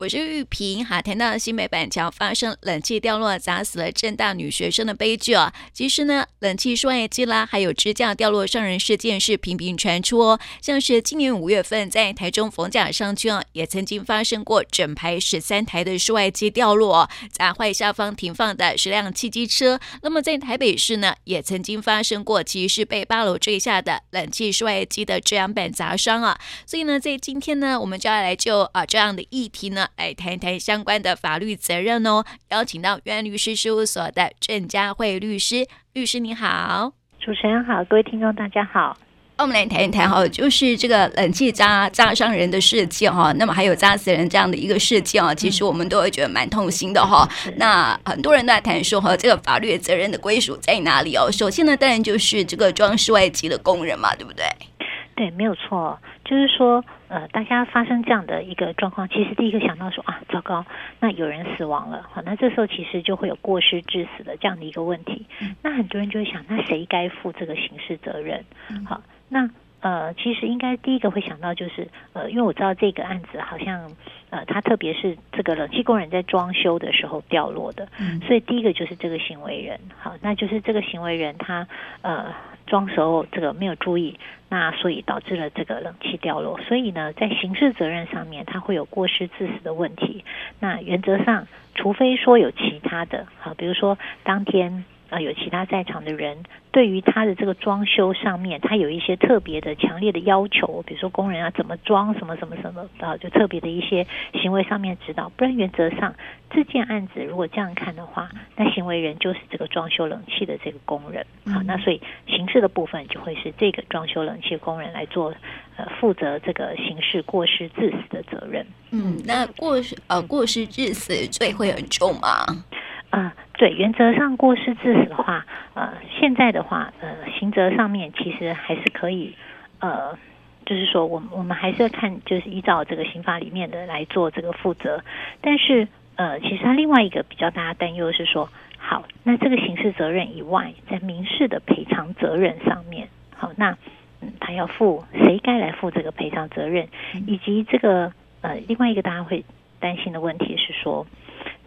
我是玉萍。哈，谈到新北板桥发生冷气掉落砸死了正大女学生的悲剧啊，其实呢，冷气室外机啦，还有支架掉落伤人事件是频频传出哦。像是今年五月份在台中逢甲商圈啊，也曾经发生过整排十三台的室外机掉落，砸坏下方停放的十辆汽机车。那么在台北市呢，也曾经发生过，其实是被八楼坠下的冷气室外机的遮阳板砸伤啊。所以呢，在今天呢，我们就要来就啊这样的议题呢。来谈谈相关的法律责任哦，邀请到元律师事务所的郑佳慧律师，律师你好，主持人好，各位听众大家好。我们来谈一谈哈，就是这个冷气扎扎伤人的事件哈，那么还有扎死人这样的一个事件啊，其实我们都会觉得蛮痛心的哈。那很多人都在谈说哈，这个法律责任的归属在哪里哦？首先呢，当然就是这个装饰外机的工人嘛，对不对？对，没有错，就是说。呃，大家发生这样的一个状况，其实第一个想到说啊，糟糕，那有人死亡了，好，那这时候其实就会有过失致死的这样的一个问题。那很多人就会想，那谁该负这个刑事责任？好，那呃，其实应该第一个会想到就是呃，因为我知道这个案子好像呃，他特别是这个冷气工人在装修的时候掉落的，所以第一个就是这个行为人，好，那就是这个行为人他呃。装时候这个没有注意，那所以导致了这个冷气掉落。所以呢，在刑事责任上面，它会有过失致死的问题。那原则上，除非说有其他的，好，比如说当天。啊，有其他在场的人对于他的这个装修上面，他有一些特别的强烈的要求，比如说工人要怎么装，什么什么什么啊，就特别的一些行为上面指导。不然原则上这件案子如果这样看的话，那行为人就是这个装修冷气的这个工人。好，那所以刑事的部分就会是这个装修冷气工人来做呃负责这个刑事过失致死的责任。嗯，那过失呃过失致死罪会很重吗？啊、呃，对，原则上过失致死的话，呃，现在的话，呃，刑责上面其实还是可以，呃，就是说，我们我们还是要看，就是依照这个刑法里面的来做这个负责。但是，呃，其实他另外一个比较大家担忧是说，好，那这个刑事责任以外，在民事的赔偿责任上面，好，那嗯，他要负谁该来负这个赔偿责任，以及这个呃，另外一个大家会担心的问题是说。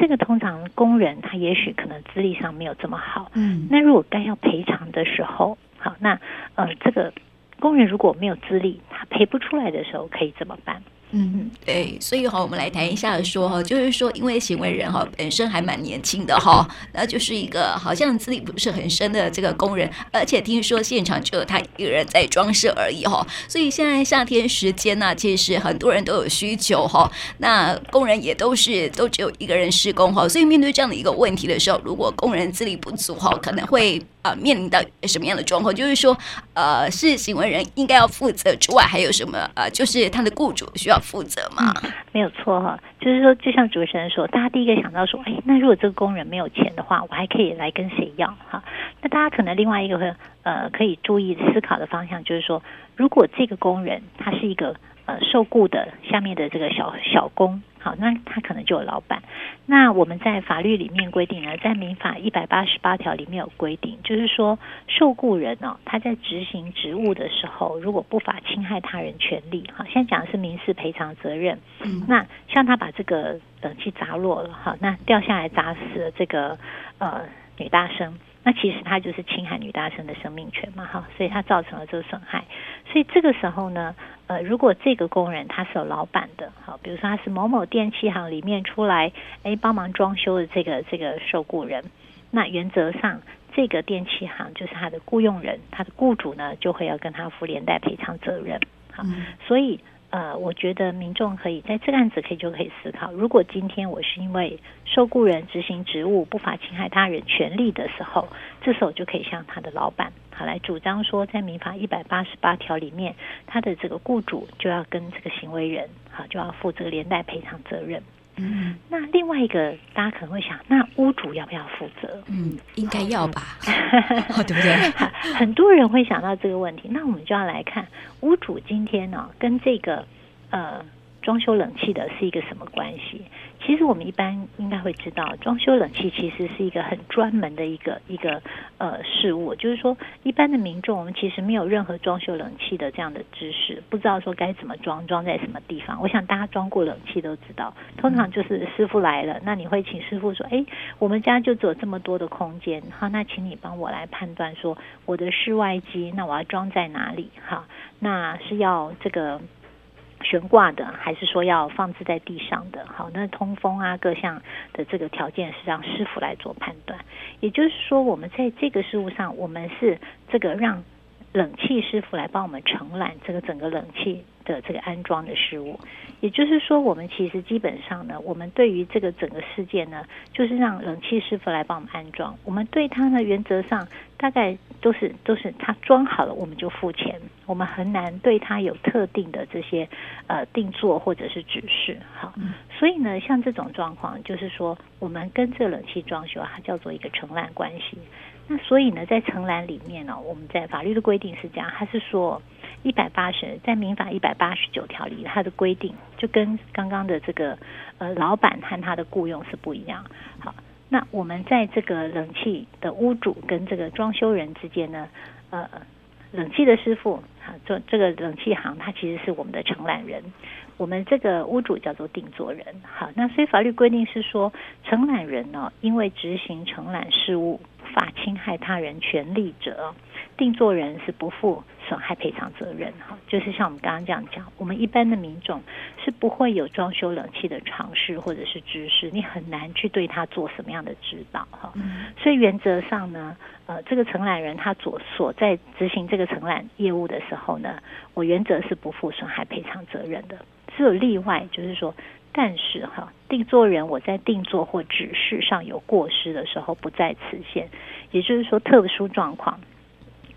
这个通常工人他也许可能资历上没有这么好，嗯，那如果该要赔偿的时候，好，那呃，这个工人如果没有资历，他赔不出来的时候，可以怎么办？嗯，对，所以哈，我们来谈一下说哈，就是说，因为行为人哈本身还蛮年轻的哈，那就是一个好像资历不是很深的这个工人，而且听说现场只有他一个人在装饰而已哈，所以现在夏天时间呢，其实很多人都有需求哈，那工人也都是都只有一个人施工哈，所以面对这样的一个问题的时候，如果工人资历不足哈，可能会。呃，面临到什么样的状况？就是说，呃，是行为人应该要负责之外，还有什么？呃，就是他的雇主需要负责吗？没有错哈，就是说，就像主持人说，大家第一个想到说，哎，那如果这个工人没有钱的话，我还可以来跟谁要？哈，那大家可能另外一个会呃可以注意思考的方向，就是说，如果这个工人他是一个呃受雇的下面的这个小小工。好，那他可能就有老板。那我们在法律里面规定呢，在民法一百八十八条里面有规定，就是说受雇人哦，他在执行职务的时候，如果不法侵害他人权利，好，现在讲的是民事赔偿责任。嗯，那像他把这个冷气砸落了，好，那掉下来砸死了这个呃女大生。那其实他就是侵害女大生的生命权嘛，哈，所以他造成了这个损害。所以这个时候呢，呃，如果这个工人他是有老板的，好，比如说他是某某电器行里面出来，哎，帮忙装修的这个这个受雇人，那原则上这个电器行就是他的雇佣人，他的雇主呢就会要跟他负连带赔偿责任，好，嗯、所以。呃，我觉得民众可以在这个案子可以就可以思考，如果今天我是因为受雇人执行职务不法侵害他人权利的时候，这时候就可以向他的老板好来主张说，在民法一百八十八条里面，他的这个雇主就要跟这个行为人好就要负这个连带赔偿责任。嗯，那另外一个大家可能会想，那屋主要不要负责？嗯，应该要吧，哦、对不对？很多人会想到这个问题，那我们就要来看屋主今天呢、哦，跟这个呃装修冷气的是一个什么关系？其实我们一般应该会知道，装修冷气其实是一个很专门的一个一个呃事物，就是说一般的民众我们其实没有任何装修冷气的这样的知识，不知道说该怎么装，装在什么地方。我想大家装过冷气都知道，通常就是师傅来了，那你会请师傅说，哎，我们家就只有这么多的空间，好，那请你帮我来判断说我的室外机，那我要装在哪里？哈，那是要这个。悬挂的，还是说要放置在地上的？好，那通风啊，各项的这个条件是让师傅来做判断。也就是说，我们在这个事物上，我们是这个让冷气师傅来帮我们承揽这个整个冷气的这个安装的事物。也就是说，我们其实基本上呢，我们对于这个整个事件呢，就是让冷气师傅来帮我们安装。我们对他呢，原则上大概都是都是他装好了，我们就付钱。我们很难对他有特定的这些呃定做或者是指示。好，所以呢，像这种状况，就是说我们跟这个冷气装修，它叫做一个承揽关系。那所以呢，在承揽里面呢，我们在法律的规定是这样，它是说。一百八十，在民法一百八十九条里，它的规定就跟刚刚的这个呃老板和他的雇佣是不一样。好，那我们在这个冷气的屋主跟这个装修人之间呢，呃，冷气的师傅啊，做这个冷气行，他其实是我们的承揽人，我们这个屋主叫做定做人。好，那所以法律规定是说，承揽人呢，因为执行承揽事务，法侵害他人权利者，定作人是不负损害赔偿责任哈，就是像我们刚刚这样讲，我们一般的民众是不会有装修冷气的常识或者是知识，你很难去对他做什么样的指导哈。所以原则上呢，呃，这个承揽人他所所在执行这个承揽业务的时候呢，我原则是不负损害赔偿责任的。只有例外，就是说，但是哈，定作人我在定作或指示上有过失的时候，不在此限，也就是说，特殊状况。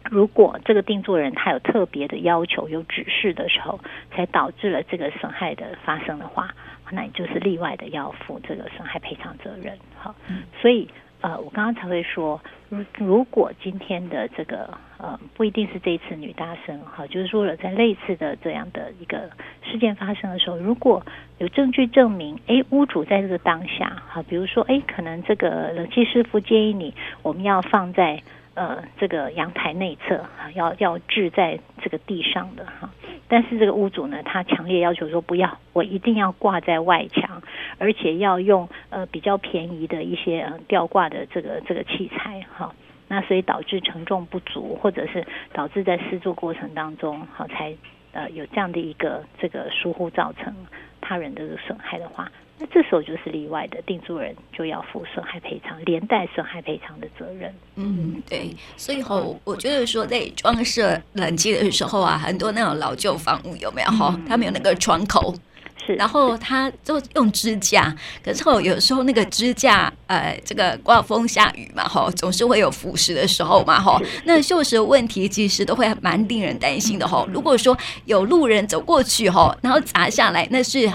如果这个定作人他有特别的要求、有指示的时候，才导致了这个损害的发生的话，那你就是例外的要负这个损害赔偿责任。好，所以呃，我刚刚才会说，如如果今天的这个呃，不一定是这一次女大生，哈，就是说了在类似的这样的一个事件发生的时候，如果有证据证明，哎，屋主在这个当下，哈，比如说，哎，可能这个冷气师傅建议你，我们要放在。呃，这个阳台内侧要要置在这个地上的哈，但是这个屋主呢，他强烈要求说不要，我一定要挂在外墙，而且要用呃比较便宜的一些呃吊挂的这个这个器材哈，那所以导致承重不足，或者是导致在施作过程当中好才呃有这样的一个这个疏忽造成他人的损害的话。那这时候就是例外的，定住人就要负损害赔偿，连带损害赔偿的责任。嗯，对。所以后我觉得说，在装设冷气的时候啊，很多那种老旧房屋有没有哈？他们有那个窗口，是，然后他就用支架，可是后有时候那个支架，呃，这个刮风下雨嘛，哈，总是会有腐蚀的时候嘛，哈。那锈蚀问题其实都会蛮令人担心的哈。如果说有路人走过去哈，然后砸下来，那是。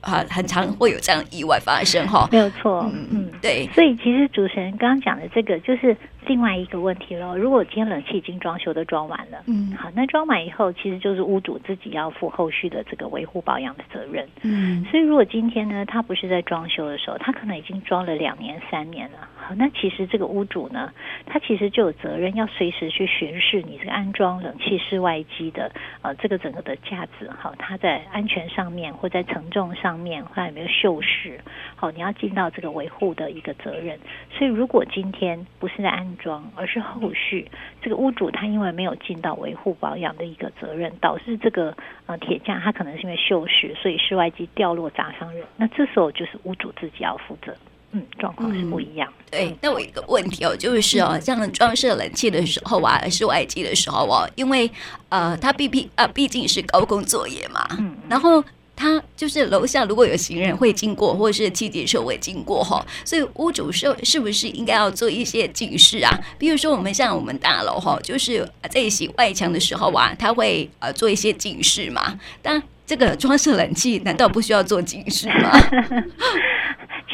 啊，很常会有这样意外发生哈，没有错，嗯嗯，对，所以其实主持人刚刚讲的这个就是。另外一个问题了，如果今天冷气已经装修都装完了，嗯，好，那装完以后，其实就是屋主自己要负后续的这个维护保养的责任，嗯，所以如果今天呢，他不是在装修的时候，他可能已经装了两年、三年了，好，那其实这个屋主呢，他其实就有责任要随时去巡视你这个安装冷气室外机的呃这个整个的架子，好，它在安全上面或在承重上面，它有没有锈蚀，好，你要尽到这个维护的一个责任。所以如果今天不是在安装，而是后续这个屋主他因为没有尽到维护保养的一个责任，导致这个呃铁架它可能是因为锈蚀，所以室外机掉落砸伤人。那这时候就是屋主自己要负责，嗯，状况是不一样。嗯、对，那我有一个问题哦，就是哦，像装设冷气的时候啊，室外机的时候哦，因为呃，它毕毕啊，毕竟是高空作业嘛，嗯，然后。他就是楼下如果有行人会经过，或者是汽机车会经过哈，所以屋主是是不是应该要做一些警示啊？比如说我们像我们大楼哈，就是在洗外墙的时候啊，他会呃做一些警示嘛。但这个装饰冷气难道不需要做警示吗？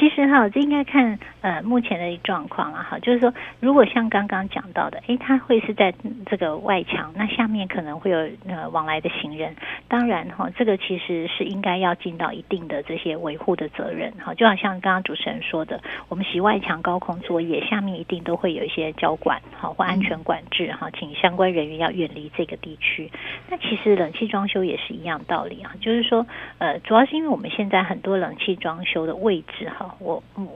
其实哈，这应该看呃目前的状况了哈，就是说如果像刚刚讲到的，诶，它会是在这个外墙，那下面可能会有呃往来的行人，当然哈，这个其实是应该要尽到一定的这些维护的责任哈，就好像刚刚主持人说的，我们洗外墙高空作业，下面一定都会有一些交管哈或安全管制哈，请相关人员要远离这个地区。那其实冷气装修也是一样道理啊，就是说呃，主要是因为我们现在很多冷气装修的位置哈，我嗯。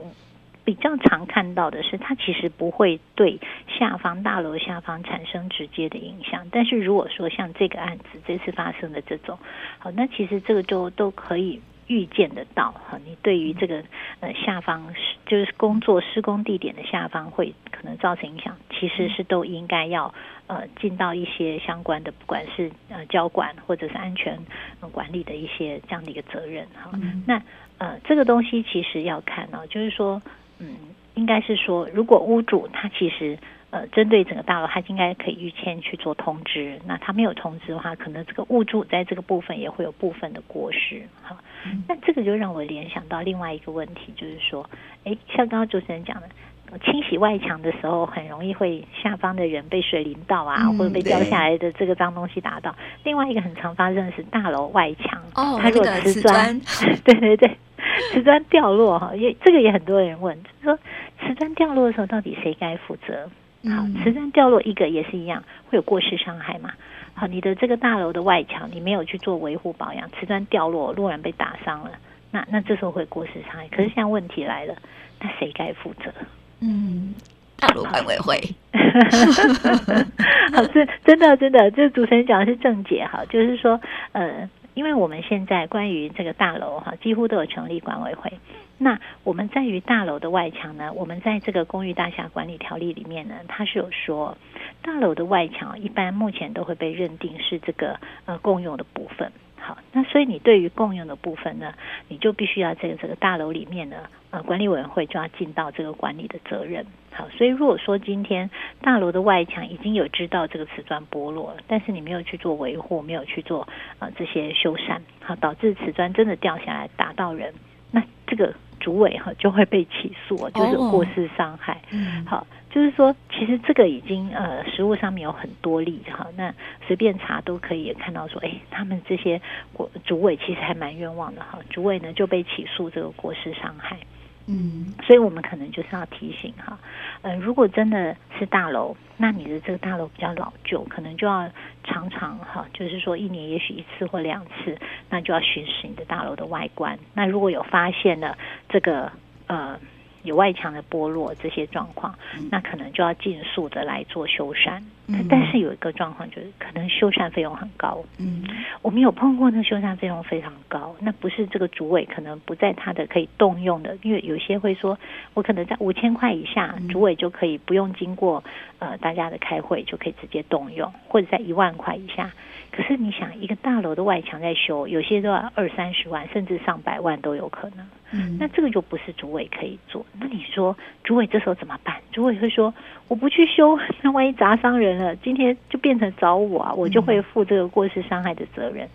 比较常看到的是，它其实不会对下方大楼下方产生直接的影响。但是如果说像这个案子这次发生的这种，好，那其实这个就都可以预见得到哈。你对于这个呃下方就是工作施工地点的下方会可能造成影响，其实是都应该要呃尽到一些相关的，不管是呃交管或者是安全管理的一些这样的一个责任哈。那呃这个东西其实要看呢，就是说。嗯，应该是说，如果屋主他其实呃针对整个大楼，他应该可以预先去做通知。那他没有通知的话，可能这个物主在这个部分也会有部分的过失。哈，那这个就让我联想到另外一个问题，就是说，哎，像刚刚主持人讲的，清洗外墙的时候，很容易会下方的人被水淋到啊，或者被掉下来的这个脏东西打到。另外一个很常发生的是大楼外墙，哦，它如果瓷砖，对对 对。瓷砖掉落哈，也这个也很多人问，就是说瓷砖掉落的时候到底谁该负责？好，瓷砖掉落一个也是一样，会有过失伤害嘛？好，你的这个大楼的外墙你没有去做维护保养，瓷砖掉落，路人被打伤了，那那这时候会过失伤害。可是现在问题来了，那谁该负责？嗯，大楼管委会。好，是真的真的，这主持人讲的是正解哈，就是说呃。因为我们现在关于这个大楼哈，几乎都有成立管委会。那我们在于大楼的外墙呢，我们在这个公寓大厦管理条例里面呢，它是有说，大楼的外墙一般目前都会被认定是这个呃共用的部分。好，那所以你对于共用的部分呢，你就必须要在这个大楼里面呢，呃，管理委员会就要尽到这个管理的责任。好，所以如果说今天大楼的外墙已经有知道这个瓷砖剥落了，但是你没有去做维护，没有去做呃这些修缮，好，导致瓷砖真的掉下来打到人，那这个主委哈就会被起诉，就是过失伤害。嗯，好。就是说，其实这个已经呃，实物上面有很多例哈，那随便查都可以看到说，哎，他们这些主委其实还蛮冤枉的哈，主委呢就被起诉这个过失伤害，嗯，所以我们可能就是要提醒哈，呃，如果真的是大楼，那你的这个大楼比较老旧，可能就要常常哈，就是说一年也许一次或两次，那就要巡视你的大楼的外观，那如果有发现了这个呃。有外墙的剥落这些状况，那可能就要尽速的来做修缮。嗯、但是有一个状况就是，可能修缮费用很高。嗯，我们有碰过那修缮费用非常高，那不是这个主委可能不在他的可以动用的，因为有些会说，我可能在五千块以下，主委就可以不用经过呃大家的开会就可以直接动用，或者在一万块以下。可是你想，一个大楼的外墙在修，有些都要二三十万，甚至上百万都有可能。嗯，那这个就不是主委可以做。那你说，主委这时候怎么办？主委会说，我不去修，那万一砸伤人了，今天就变成找我啊，我就会负这个过失伤害的责任。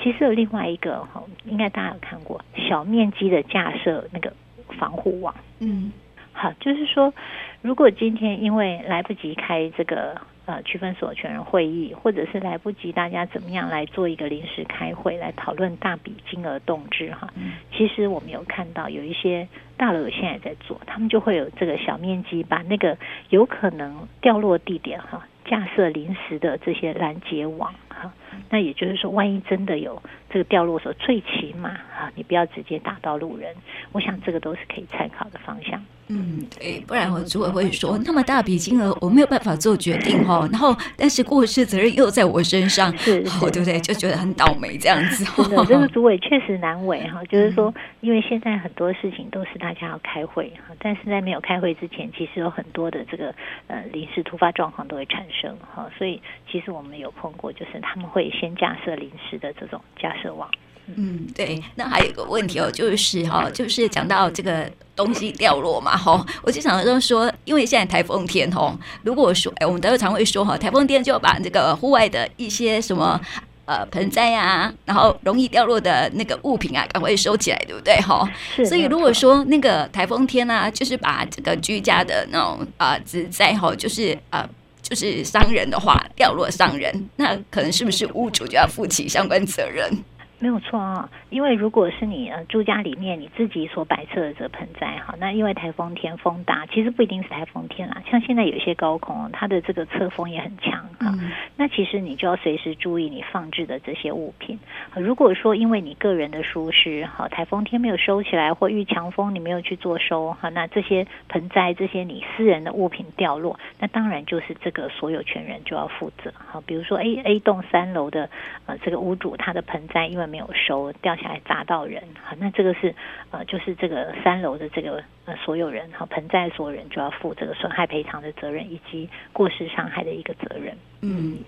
其实有另外一个哈，应该大家有看过，小面积的架设那个防护网。嗯，好，就是说，如果今天因为来不及开这个。呃，区分所有权人会议，或者是来不及，大家怎么样来做一个临时开会来讨论大笔金额动支哈？其实我们有看到有一些大楼现在在做，他们就会有这个小面积把那个有可能掉落地点哈，架设临时的这些拦截网哈。那也就是说，万一真的有这个掉落的时候，最起码哈，你不要直接打到路人。我想这个都是可以参考的方向。嗯，对，不然我组委会说那么大笔金额我没有办法做决定哈，然后但是过失责任又在我身上，是，是对不对？就觉得很倒霉这样子。真的，这个主委确实难为 哈，就是说，因为现在很多事情都是大家要开会哈，但是在没有开会之前，其实有很多的这个呃临时突发状况都会产生哈，所以其实我们有碰过，就是他们会先架设临时的这种架设网。嗯，对，那还有一个问题哦，就是哈，就是讲到这个东西掉落嘛，哈，我就想说说，因为现在台风天哦，如果说，哎，我们都常会说哈，台风天就把这个户外的一些什么呃盆栽啊，然后容易掉落的那个物品啊，赶快收起来，对不对？哈，所以如果说那个台风天啊，就是把这个居家的那种啊、呃、植栽哈，就是呃就是伤人的话，掉落伤人，那可能是不是屋主就要负起相关责任？没有错啊，因为如果是你呃住家里面你自己所摆设的这盆栽哈，那因为台风天风大，其实不一定是台风天啦，像现在有一些高空，它的这个侧风也很强哈，嗯、那其实你就要随时注意你放置的这些物品。如果说因为你个人的疏失哈，台风天没有收起来，或遇强风你没有去做收哈，那这些盆栽这些你私人的物品掉落，那当然就是这个所有权人就要负责哈。比如说 A A 栋三楼的呃这个屋主他的盆栽因为没有收掉下来砸到人，好，那这个是呃，就是这个三楼的这个呃所有人，好，盆栽所有人就要负这个损害赔偿的责任以及过失伤害的一个责任，嗯。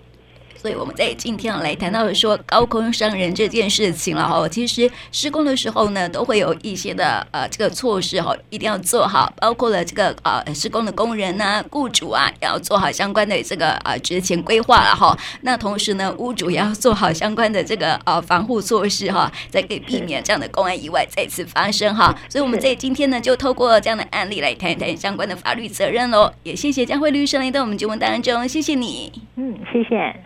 所以我们在今天来谈到说高空伤人这件事情了哈，其实施工的时候呢，都会有一些的呃这个措施哈，一定要做好，包括了这个呃施工的工人呐、雇主啊，要做好相关的这个呃职前规划了哈。那同时呢，屋主也要做好相关的这个呃防护措施哈，才可以避免这样的公安意外再次发生哈。所以我们在今天呢，就透过这样的案例来谈一谈相关的法律责任喽。也谢谢佳慧律师来到我们节目当中，谢谢你。嗯，谢谢。